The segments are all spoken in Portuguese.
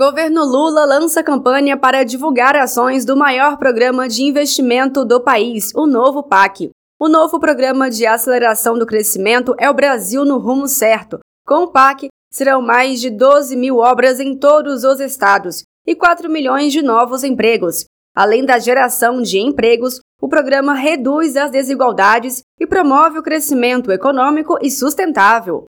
Governo Lula lança campanha para divulgar ações do maior programa de investimento do país, o Novo PAC. O novo programa de aceleração do crescimento é o Brasil no rumo certo. Com o PAC, serão mais de 12 mil obras em todos os estados e 4 milhões de novos empregos. Além da geração de empregos, o programa reduz as desigualdades e promove o crescimento econômico e sustentável.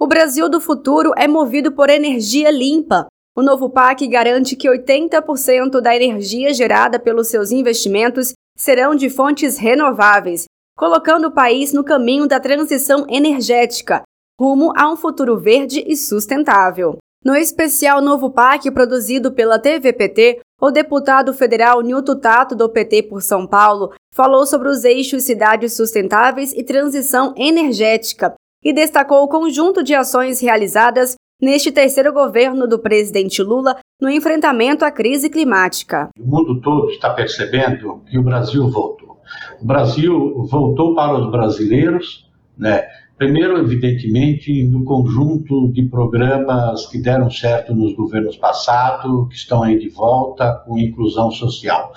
O Brasil do futuro é movido por energia limpa. O novo PAC garante que 80% da energia gerada pelos seus investimentos serão de fontes renováveis, colocando o país no caminho da transição energética, rumo a um futuro verde e sustentável. No especial Novo PAC produzido pela TVPT, o deputado federal Nilton Tato, do PT por São Paulo, falou sobre os eixos cidades sustentáveis e transição energética e destacou o conjunto de ações realizadas neste terceiro governo do presidente Lula no enfrentamento à crise climática. O mundo todo está percebendo que o Brasil voltou. O Brasil voltou para os brasileiros, né? Primeiro, evidentemente, no conjunto de programas que deram certo nos governos passados, que estão aí de volta, com inclusão social.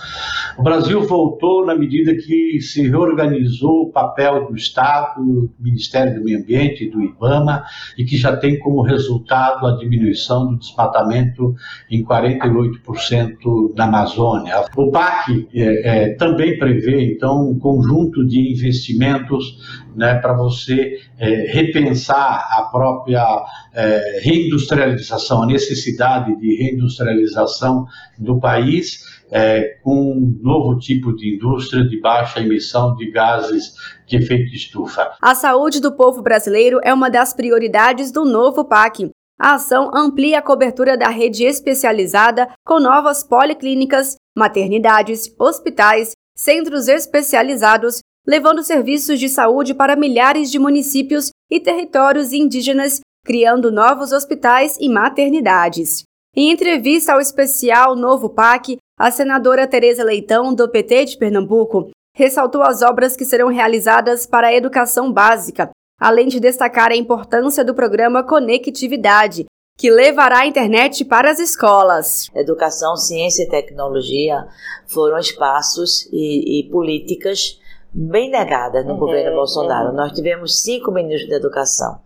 O Brasil voltou na medida que se reorganizou o papel do Estado, do Ministério do Meio Ambiente e do IBAMA, e que já tem como resultado a diminuição do desmatamento em 48% na Amazônia. O PAC é, é, também prevê, então, um conjunto de investimentos né, para você é, repensar a própria é, reindustrialização, a necessidade de reindustrialização do país é, com um novo tipo de indústria de baixa emissão de gases de efeito estufa. A saúde do povo brasileiro é uma das prioridades do novo PAC. A ação amplia a cobertura da rede especializada com novas policlínicas, maternidades, hospitais, centros especializados levando serviços de saúde para milhares de municípios e territórios indígenas, criando novos hospitais e maternidades. Em entrevista ao especial Novo PAC, a senadora Tereza Leitão, do PT de Pernambuco, ressaltou as obras que serão realizadas para a educação básica, além de destacar a importância do programa Conectividade, que levará a internet para as escolas. Educação, ciência e tecnologia foram espaços e, e políticas bem negadas no uhum, governo Bolsonaro. Uhum. Nós tivemos cinco ministros de educação.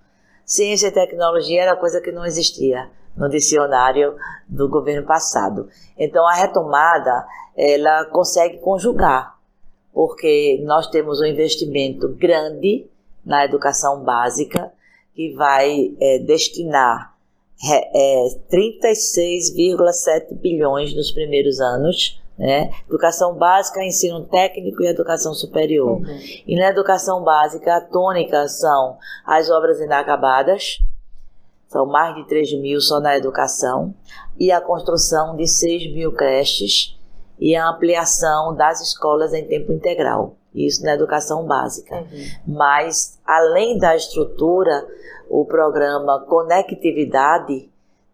Ciência e tecnologia era coisa que não existia no dicionário do governo passado. Então a retomada ela consegue conjugar, porque nós temos um investimento grande na educação básica que vai é, destinar é, 36,7 bilhões nos primeiros anos né? Educação básica, ensino técnico e educação superior. Uhum. E na educação básica, a tônica são as obras inacabadas, são mais de 3 mil só na educação, e a construção de 6 mil creches e a ampliação das escolas em tempo integral. Isso na educação básica. Uhum. Mas, além da estrutura, o programa Conectividade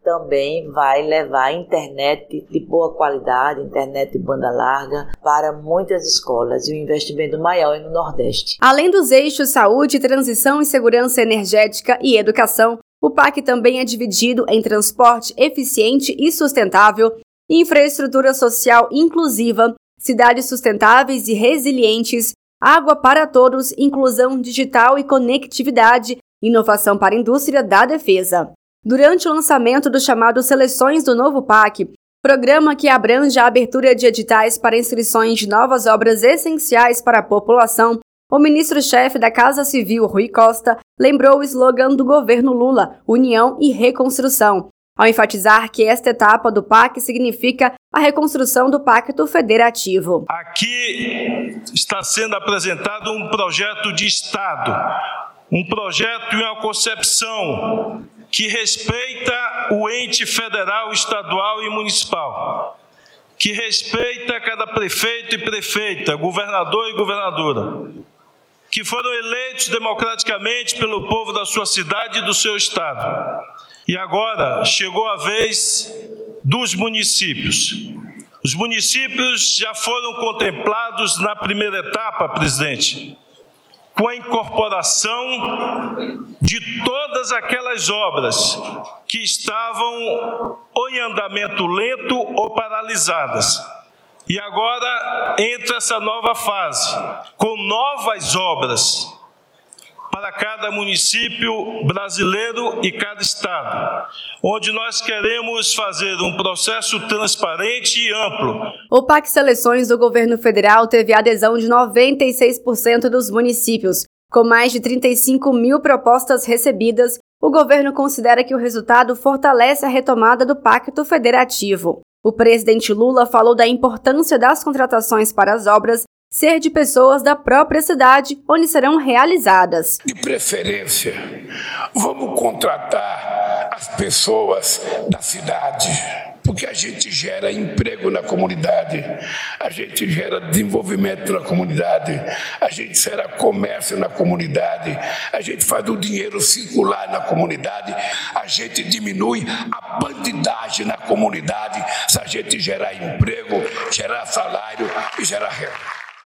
também vai levar internet de boa qualidade, internet de banda larga, para muitas escolas e o um investimento maior é no Nordeste. Além dos eixos saúde, transição e segurança energética e educação, o PAC também é dividido em transporte eficiente e sustentável, infraestrutura social inclusiva, cidades sustentáveis e resilientes, água para todos, inclusão digital e conectividade, inovação para a indústria da defesa durante o lançamento do chamado Seleções do Novo PAC, programa que abrange a abertura de editais para inscrições de novas obras essenciais para a população, o ministro-chefe da Casa Civil, Rui Costa, lembrou o slogan do governo Lula, União e Reconstrução, ao enfatizar que esta etapa do PAC significa a reconstrução do Pacto Federativo. Aqui está sendo apresentado um projeto de Estado, um projeto e uma concepção que respeita o ente federal, estadual e municipal, que respeita cada prefeito e prefeita, governador e governadora, que foram eleitos democraticamente pelo povo da sua cidade e do seu estado. E agora chegou a vez dos municípios. Os municípios já foram contemplados na primeira etapa, presidente com a incorporação de todas aquelas obras que estavam em andamento lento ou paralisadas. E agora entra essa nova fase, com novas obras para cada município brasileiro e cada estado, onde nós queremos fazer um processo transparente e amplo. O PAC Seleções do governo federal teve adesão de 96% dos municípios. Com mais de 35 mil propostas recebidas, o governo considera que o resultado fortalece a retomada do Pacto Federativo. O presidente Lula falou da importância das contratações para as obras ser de pessoas da própria cidade onde serão realizadas. De preferência, vamos contratar as pessoas da cidade, porque a gente gera emprego na comunidade, a gente gera desenvolvimento na comunidade, a gente gera comércio na comunidade, a gente faz o dinheiro circular na comunidade, a gente diminui a bandidagem na comunidade se a gente gerar emprego, gerar salário e gerar renda.